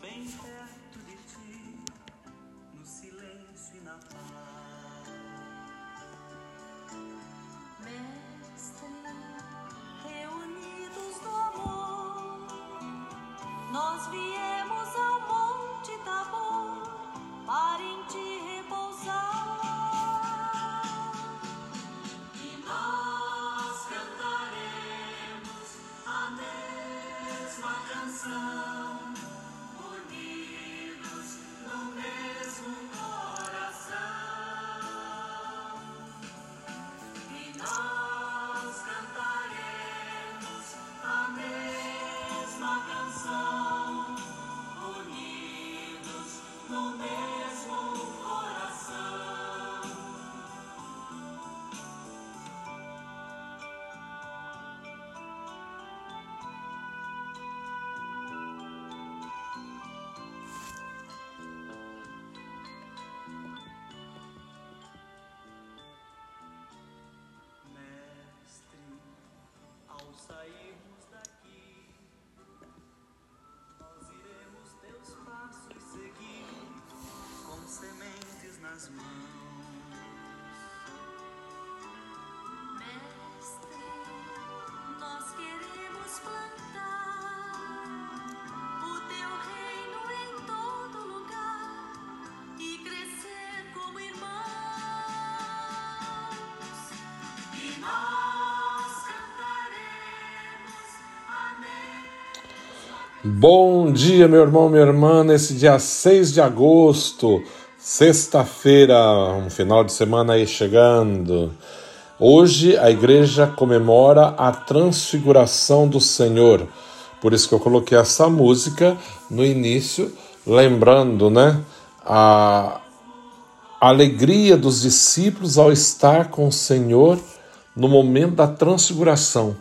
bem perto de ti, no silêncio e na paz. Mestre, reunidos no amor, nós viemos ao Monte Tabor para em ti repousar. E nós cantaremos a mesma canção, nas mãos. Mestre, nós queremos plantar o teu reino em todo lugar e crescer como irmãos. E nós cantaremos amém. Bom dia, meu irmão, minha irmã, nesse dia 6 de agosto, sexta-feira, um final de semana aí chegando. Hoje a igreja comemora a transfiguração do Senhor. Por isso que eu coloquei essa música no início, lembrando, né, a alegria dos discípulos ao estar com o Senhor no momento da transfiguração.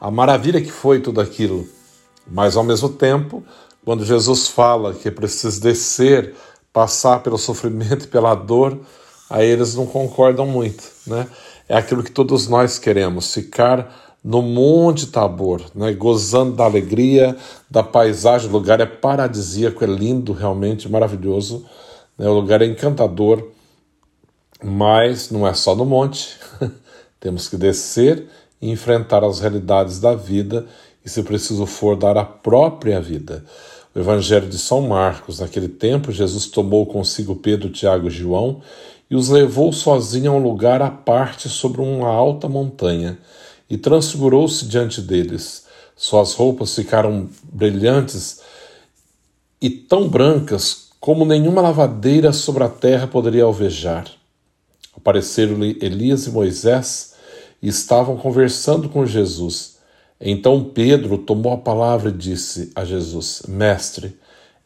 A maravilha que foi tudo aquilo. Mas ao mesmo tempo, quando Jesus fala que é preciso descer, passar pelo sofrimento e pela dor, aí eles não concordam muito, né? É aquilo que todos nós queremos, ficar no Monte Tabor, né? gozando da alegria, da paisagem, o lugar é paradisíaco, é lindo, realmente maravilhoso, né? o lugar é encantador, mas não é só no monte, temos que descer e enfrentar as realidades da vida e, se preciso for, dar a própria vida. Evangelho de São Marcos, naquele tempo, Jesus tomou consigo Pedro, Tiago e João e os levou sozinho a um lugar à parte sobre uma alta montanha e transfigurou-se diante deles. Suas roupas ficaram brilhantes e tão brancas como nenhuma lavadeira sobre a terra poderia alvejar. Apareceram-lhe Elias e Moisés e estavam conversando com Jesus. Então Pedro tomou a palavra e disse a Jesus: Mestre,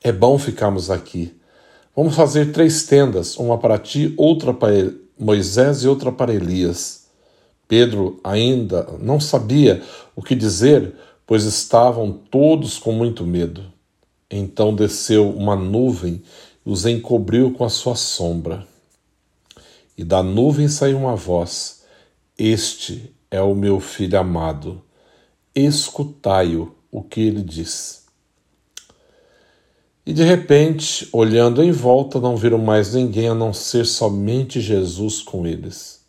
é bom ficarmos aqui. Vamos fazer três tendas, uma para ti, outra para Moisés e outra para Elias. Pedro ainda não sabia o que dizer, pois estavam todos com muito medo. Então desceu uma nuvem e os encobriu com a sua sombra. E da nuvem saiu uma voz: Este é o meu filho amado. Escutai-o o que ele diz. E de repente, olhando em volta, não viram mais ninguém a não ser somente Jesus com eles.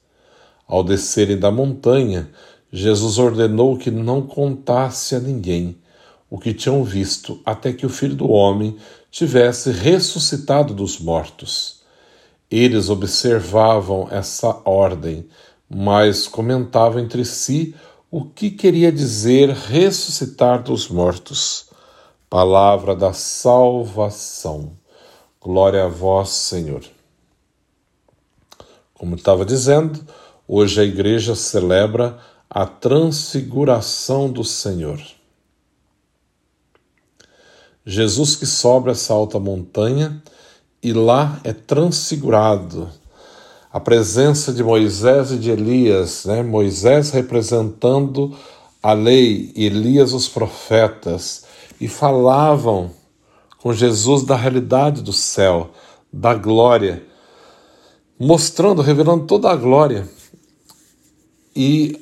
Ao descerem da montanha, Jesus ordenou que não contasse a ninguém o que tinham visto, até que o filho do homem tivesse ressuscitado dos mortos. Eles observavam essa ordem, mas comentavam entre si o que queria dizer ressuscitar dos mortos. Palavra da salvação. Glória a vós, Senhor. Como estava dizendo, hoje a igreja celebra a transfiguração do Senhor. Jesus que sobe essa alta montanha e lá é transfigurado. A presença de Moisés e de Elias, né? Moisés representando a lei, Elias os profetas, e falavam com Jesus da realidade do céu, da glória, mostrando, revelando toda a glória. E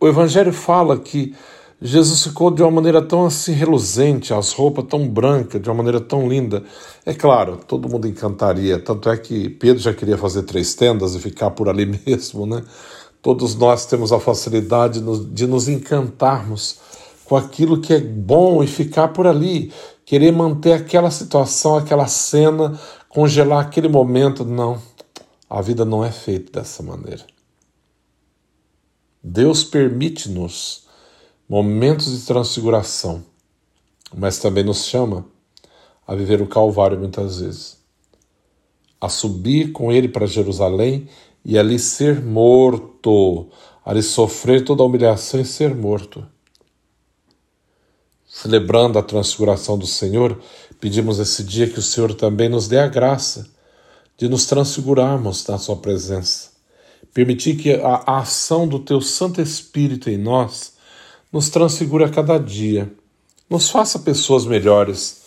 o Evangelho fala que Jesus ficou de uma maneira tão assim reluzente, as roupas tão brancas, de uma maneira tão linda. É claro, todo mundo encantaria. Tanto é que Pedro já queria fazer três tendas e ficar por ali mesmo, né? Todos nós temos a facilidade de nos encantarmos com aquilo que é bom e ficar por ali, querer manter aquela situação, aquela cena, congelar aquele momento. Não, a vida não é feita dessa maneira. Deus permite-nos momentos de transfiguração, mas também nos chama a viver o Calvário muitas vezes, a subir com Ele para Jerusalém e ali ser morto, ali sofrer toda a humilhação e ser morto. Celebrando a transfiguração do Senhor, pedimos esse dia que o Senhor também nos dê a graça de nos transfigurarmos na Sua presença Permitir que a, ação do Teu Santo Espírito em nós nos transfigure a cada dia, nos faça pessoas melhores,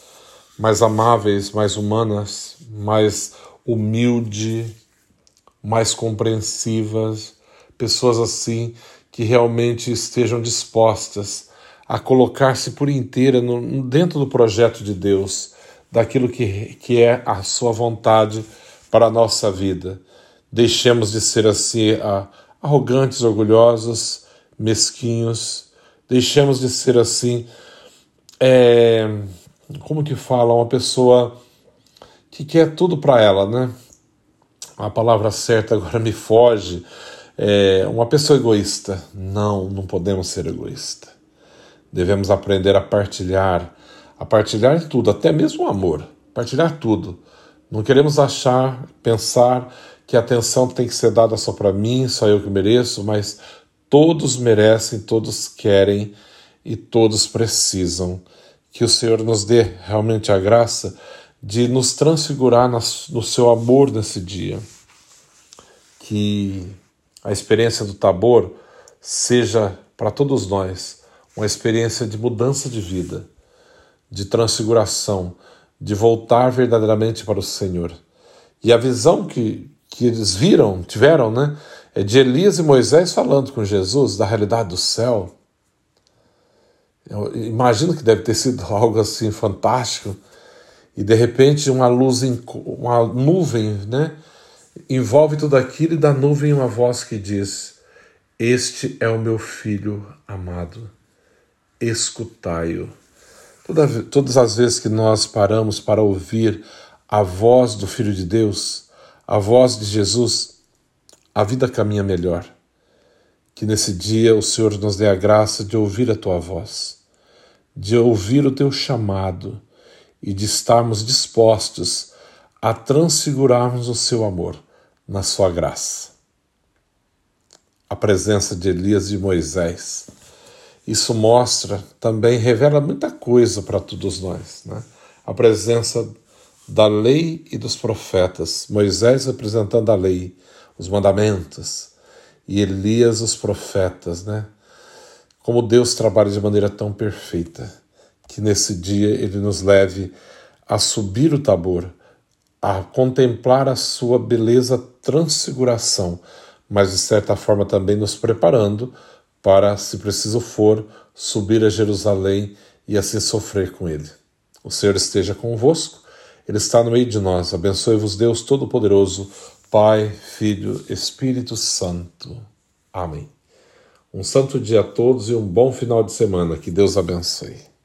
mais amáveis, mais humanas, mais humildes, mais compreensivas, pessoas assim que realmente estejam dispostas a colocar-se por inteira no, dentro do projeto de Deus, daquilo que, que é a sua vontade para a nossa vida. Deixemos de ser assim arrogantes, orgulhosos, mesquinhos. Deixemos de ser assim, é, como que fala, uma pessoa que quer tudo para ela, né? A palavra certa agora me foge. É, uma pessoa egoísta. Não, não podemos ser egoísta. Devemos aprender a partilhar, a partilhar tudo, até mesmo o amor, partilhar tudo. Não queremos achar, pensar que a atenção tem que ser dada só para mim, só eu que mereço, mas todos merecem, todos querem e todos precisam. Que o Senhor nos dê realmente a graça de nos transfigurar no seu amor nesse dia. Que a experiência do Tabor seja para todos nós uma experiência de mudança de vida, de transfiguração, de voltar verdadeiramente para o Senhor. E a visão que, que eles viram, tiveram, né? É de Elias e Moisés falando com Jesus da realidade do céu. Eu imagino que deve ter sido algo assim fantástico. E de repente uma luz, uma nuvem, né? Envolve tudo aquilo e da nuvem uma voz que diz: Este é o meu filho amado, escutai-o. Todas as vezes que nós paramos para ouvir a voz do Filho de Deus, a voz de Jesus, a vida caminha melhor. Que nesse dia o Senhor nos dê a graça de ouvir a tua voz, de ouvir o teu chamado e de estarmos dispostos a transfigurarmos o seu amor na sua graça. A presença de Elias e Moisés. Isso mostra, também revela muita coisa para todos nós. Né? A presença da lei e dos profetas, Moisés representando a lei, os mandamentos, e Elias os profetas, né? Como Deus trabalha de maneira tão perfeita, que nesse dia ele nos leve a subir o Tabor, a contemplar a sua beleza transfiguração, mas de certa forma também nos preparando para, se preciso for, subir a Jerusalém e assim sofrer com ele. O Senhor esteja convosco ele está no meio de nós. Abençoe-vos, Deus Todo-Poderoso, Pai, Filho, Espírito Santo. Amém. Um santo dia a todos e um bom final de semana. Que Deus abençoe.